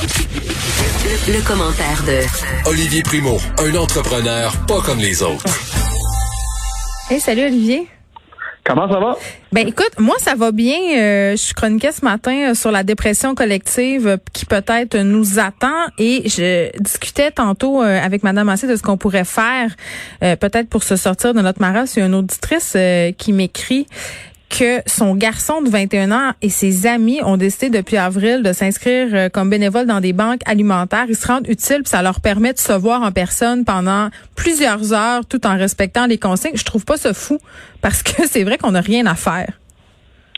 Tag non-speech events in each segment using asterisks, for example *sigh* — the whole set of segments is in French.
Le, commentaire de Olivier Primo, un entrepreneur pas comme les autres. Hey, salut Olivier. Comment ça va? Ben écoute, moi ça va bien. Euh, je suis chroniquais ce matin euh, sur la dépression collective euh, qui peut-être nous attend et je discutais tantôt avec Madame Massé de ce qu'on pourrait faire peut-être pour se sortir de notre maras. Il y a une auditrice qui m'écrit que son garçon de 21 ans et ses amis ont décidé depuis avril de s'inscrire euh, comme bénévoles dans des banques alimentaires. Ils se rendent utiles, puis ça leur permet de se voir en personne pendant plusieurs heures tout en respectant les consignes. Je trouve pas ça fou parce que *laughs* c'est vrai qu'on n'a rien à faire.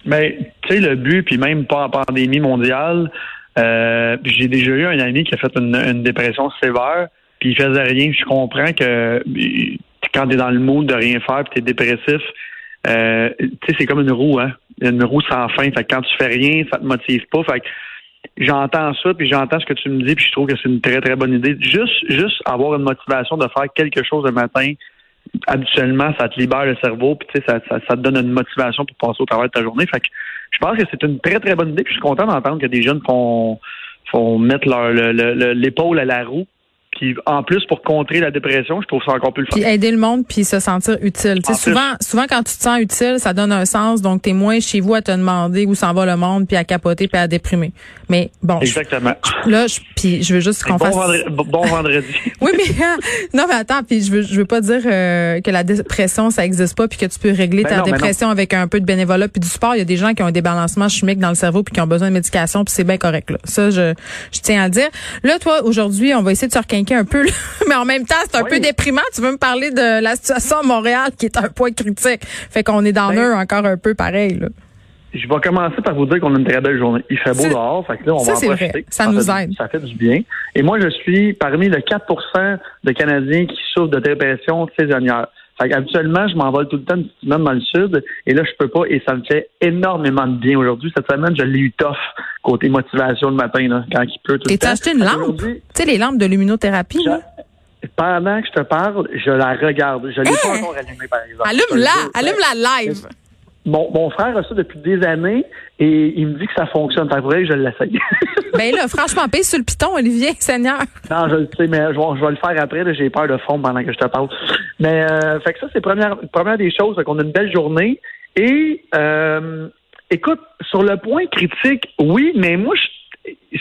Mais tu sais le but, puis même pas en pandémie mondiale. Euh, j'ai déjà eu un ami qui a fait une, dépression sévère, puis il faisait rien. Je comprends que quand tu es dans le mood de rien faire, puis tu es dépressif, euh, tu sais, c'est comme une roue, hein. Une roue sans fin. Fait que quand tu fais rien, ça te motive pas. Fait que j'entends ça, puis j'entends ce que tu me dis, puis je trouve que c'est une très, très bonne idée. Juste, juste avoir une motivation de faire quelque chose le matin, habituellement, ça te libère le cerveau, puis tu sais, ça, ça, te donne une motivation pour passer au travail de ta journée. Fait que je pense que c'est une très, très bonne idée, puis je suis content d'entendre que des jeunes font, font mettre leur l'épaule à la roue puis en plus, pour contrer la dépression, je trouve ça encore plus le fun. Puis aider le monde, puis se sentir utile. souvent, souvent, quand tu te sens utile, ça donne un sens. Donc, t'es moins chez vous à te demander où s'en va le monde, puis à capoter, puis à déprimer. Mais bon. Exactement. là, je, puis je veux juste qu'on bon fasse. Vendredi, bon vendredi. *laughs* oui, mais non, mais attends. Puis je veux, je veux pas dire euh, que la dépression ça existe pas, puis que tu peux régler ben ta dépression avec un peu de bénévolat puis du sport. Il y a des gens qui ont un débalancement chimique dans le cerveau puis qui ont besoin de médication, puis c'est bien correct là. Ça, je, je tiens à le dire. Là, toi, aujourd'hui, on va essayer de se un peu, *laughs* mais en même temps, c'est un peu déprimant. Tu veux me parler de la situation à Montréal qui est un point critique. Fait qu'on est dans ben, encore un peu pareil. Là. Je vais commencer par vous dire qu'on a une très belle journée. Il fait beau dehors, fait que là, on va en profiter. Ça, nous aide. Ça fait du bien. Et moi, je suis parmi les 4% de Canadiens qui souffrent de dépression saisonnière. Fait habituellement, je m'envole tout le temps une petite semaine dans le sud, et là, je peux pas, et ça me fait énormément de bien aujourd'hui. Cette semaine, je l'ai eu tough côté motivation le matin, là, quand il pleut tout le temps. Et t'as acheté une lampe? Tu sais, les lampes de luminothérapie, là? Pendant que je te parle, je la regarde. Je l'ai pas encore allumée, par exemple. Allume-la! Allume-la live! Mon, mon, frère a ça depuis des années et il me dit que ça fonctionne. Fait vrai, je l'essaye. *laughs* ben là, franchement, paye sur le piton, Olivier, *laughs* Seigneur. Non, je le sais, mais je, vais le faire après. J'ai peur de fondre pendant que je te parle. Mais euh, fait que ça, c'est première première des choses. qu'on a une belle journée. Et euh, écoute, sur le point critique, oui, mais moi,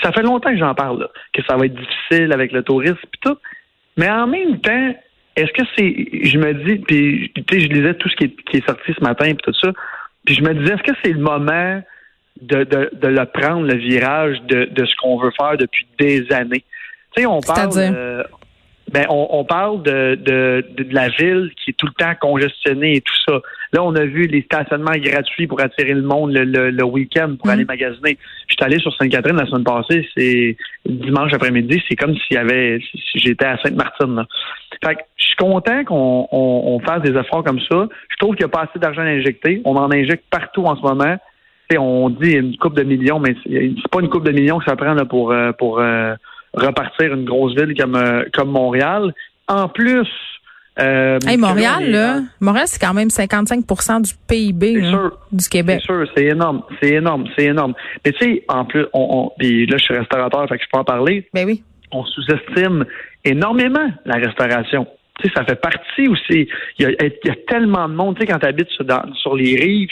ça fait longtemps que j'en parle, que ça va être difficile avec le tourisme et tout. Mais en même temps, est-ce que c'est, je me dis, puis tu sais, je lisais tout ce qui est, sorti ce matin et tout ça, puis je me disais, est-ce que c'est le moment de, de, de le prendre, le virage de, de ce qu'on veut faire depuis des années? Tu sais, on parle, euh, ben, on, parle de, de, de, la ville qui est tout le temps congestionnée et tout ça. Là, on a vu les stationnements gratuits pour attirer le monde le, le, week-end pour mm. aller magasiner. Je suis allé sur Sainte-Catherine la semaine passée, c'est dimanche après-midi, c'est comme s'il y avait si j'étais à Sainte-Martine. Fait que je suis content qu'on on, fasse des efforts comme ça. Je trouve qu'il n'y a pas assez d'argent à injecter. On en injecte partout en ce moment. on dit une coupe de millions, mais c'est pas une coupe de millions que ça prend là, pour euh, pour euh, repartir une grosse ville comme, euh, comme Montréal. En plus, euh, Montréal, là, Montréal, c'est quand même 55% du PIB du Québec. C'est sûr, c'est énorme, c'est énorme, c'est énorme. Mais tu sais, en plus, on, puis là, je suis restaurateur, fait que je peux en parler. Ben oui. On sous-estime énormément la restauration. Tu sais, ça fait partie aussi. Il y a, il y a tellement de monde, tu sais, quand tu habites sur, sur les rives,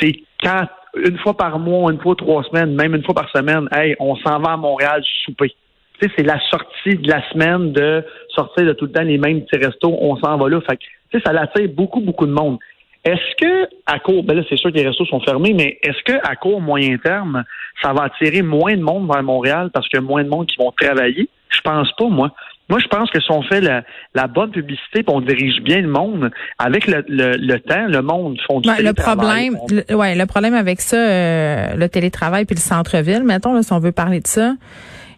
c'est quand une fois par mois, une fois trois semaines, même une fois par semaine, hey, on s'en va à Montréal souper c'est la sortie de la semaine de sortir de tout le temps les mêmes petits restos, on s'en va là. Fait que, ça attire beaucoup, beaucoup de monde. Est-ce que, à court, ben là, c'est sûr que les restos sont fermés, mais est-ce que, à court, moyen terme, ça va attirer moins de monde vers Montréal parce qu'il y a moins de monde qui vont travailler? Je pense pas, moi. Moi, je pense que si on fait la, bonne publicité, on dirige bien le monde, avec le, le, temps, le monde font du Le problème, le, ouais, le problème avec ça, euh, le télétravail puis le centre-ville, mettons, là, si on veut parler de ça,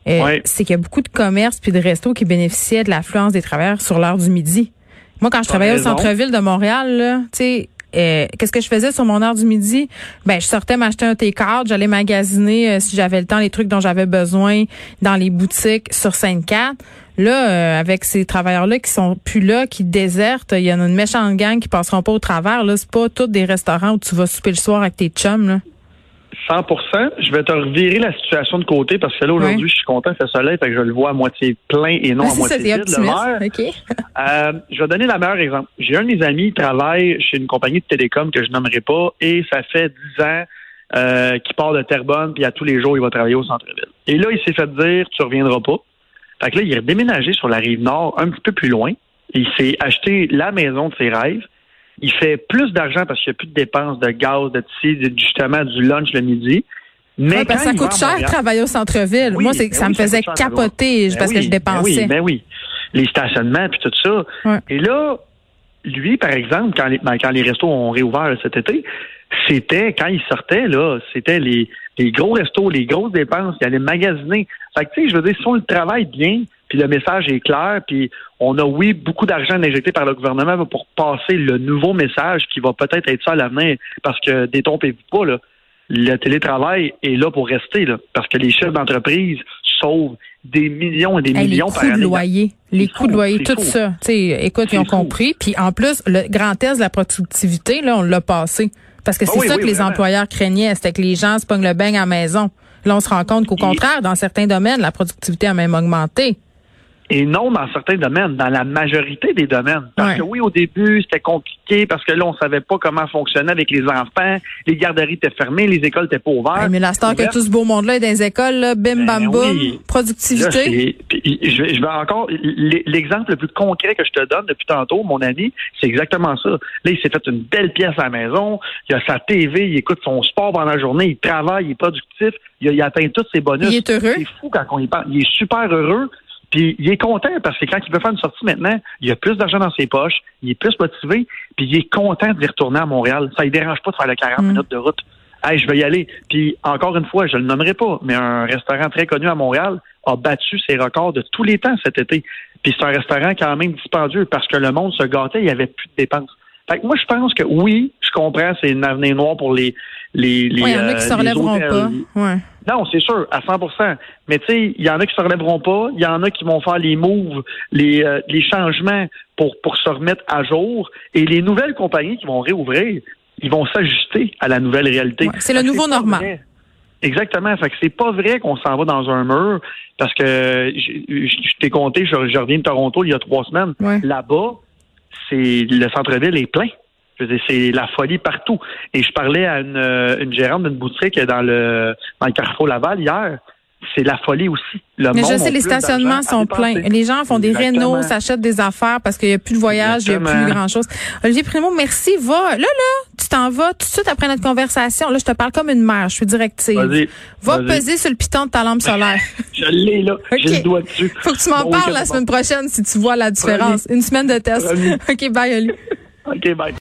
euh, c'est qu'il y a beaucoup de commerces puis de restos qui bénéficiaient de l'affluence des travailleurs sur l'heure du midi. Moi, quand je travaillais au centre-ville de Montréal, tu sais, euh, qu'est-ce que je faisais sur mon heure du midi? Ben, je sortais m'acheter un T-card, j'allais magasiner euh, si j'avais le temps les trucs dont j'avais besoin dans les boutiques sur Sainte-Cat. Là, avec ces travailleurs-là qui sont plus là, qui désertent, il y en a une méchante gang qui passeront pas au travers. Là, c'est pas tous des restaurants où tu vas souper le soir avec tes chums. Là. 100% Je vais te revirer la situation de côté parce que là, aujourd'hui, je suis content, c'est soleil, fait que je le vois à moitié plein et non à moitié vide, le verre. euh, je vais donner la meilleure exemple. J'ai un de mes amis qui travaille chez une compagnie de télécom que je nommerai pas et ça fait 10 ans euh, qu'il part de Terrebonne puis à tous les jours, il va travailler au centre-ville. Et là, il s'est fait dire, tu reviendras pas. Fait que là, il est déménagé sur la rive nord, un petit peu plus loin. Il s'est acheté la maison de ses rêves. Il fait plus d'argent parce qu'il n'y a plus de dépenses de gaz, de tissu, justement du lunch le midi. Mais ça coûte cher de travailler au centre-ville. Moi, c'est, ben ça me faisait capoter ben parce que je dépensais. Ben oui, les stationnements puis tout ça. Et là, lui, par exemple, quand les, ben, quand les restos ont réouvert cet été, c'était quand il sortait là, c'était les, les gros restos, les grosses dépenses, il allait magasiner. Fait que tu sais, je veux dire, si on le travaille bien, puis le message est clair, puis on a, oui, beaucoup d'argent injecté par le gouvernement pour passer le nouveau message qui va peut-être être ça à l'avenir, parce que détrompez-vous pas, là, le télétravail est là pour rester, là, parce que les chefs d'entreprise sauvent des millions et des millions par année. Les coûts de loyer, les coûts de loyer, tout ça. sais, écoute, ils ont compris. Puis en plus, le grand test de la productivité, là, on l'a passé. Parce que ah c'est ça que les employeurs craignaient, c'était que les gens se pognent le bain à la maison. Là, on se rend compte qu'au contraire, dans certains domaines, la productivité a même augmenté. Et non dans certains domaines, dans la majorité des domaines. Parce que oui, au début, c'était compliqué parce que là, on savait pas comment fonctionner avec les enfants. Les garderies étaient fermées, les écoles étaient pas ouvertes. mais la star que tout ce beau monde-là est dans les écoles, là, bim, bam, ben boum, productivité. je, vais, je vais encore, l'exemple le plus concret que je te donne depuis tantôt, mon ami, c'est exactement ça. Là, il s'est fait une belle pièce à la maison. Il a sa TV, il écoute son sport pendant la journée, il travaille, il est productif, il, il atteint tous ses bonus. Il est heureux. C'est fou quand on y parle. Il est super heureux. Puis il est content parce que quand il veut faire une sortie maintenant, il a plus d'argent dans ses poches, il est plus motivé, puis il est content d'y retourner à Montréal. Ça ne dérange pas de faire les 40 mm. minutes de route. Hey, je vais y aller. Puis encore une fois, je le nommerai pas, mais un restaurant très connu à Montréal a battu ses records de tous les temps cet été. Puis c'est un restaurant quand même dispendieux parce que le monde se gâtait, il n'y avait plus de dépenses. Fait que moi, je pense que oui, je comprends, c'est une avenir noire pour les les les. il y en a qui se relèveront pas. Ouais. Non, c'est sûr, à 100% Mais tu sais, il y en a qui se relèveront pas, il y en a qui vont faire les moves, les, euh, les changements pour, pour se remettre à jour. Et les nouvelles compagnies qui vont réouvrir, ils vont s'ajuster à la nouvelle réalité. c'est le nouveau normal. Exactement. Fait que c'est pas vrai qu'on s'en va dans un mur parce que je, t'ai compté, je, reviens de Toronto il y a trois semaines. Là-bas, c'est le centre-ville est plein. C'est la folie partout. Et je parlais à une, une gérante d'une boutique dans le, dans le Carrefour Laval hier c'est la folie aussi. Le Mais je sais, les stationnements sont pleins. Les gens font des rénaux, s'achètent des affaires parce qu'il n'y a plus de voyage, il n'y a plus grand-chose. Olivier Primo, merci. Va, là, là, tu t'en vas tout de suite après notre conversation. Là, je te parle comme une mère, je suis directive. Va peser sur le piton de ta lampe solaire. *laughs* je l'ai, là. *laughs* J'ai le doigt dessus. Faut que tu m'en parles la semaine prochaine si tu vois la différence. Une semaine de test. *laughs* OK, bye, Oli. OK, bye.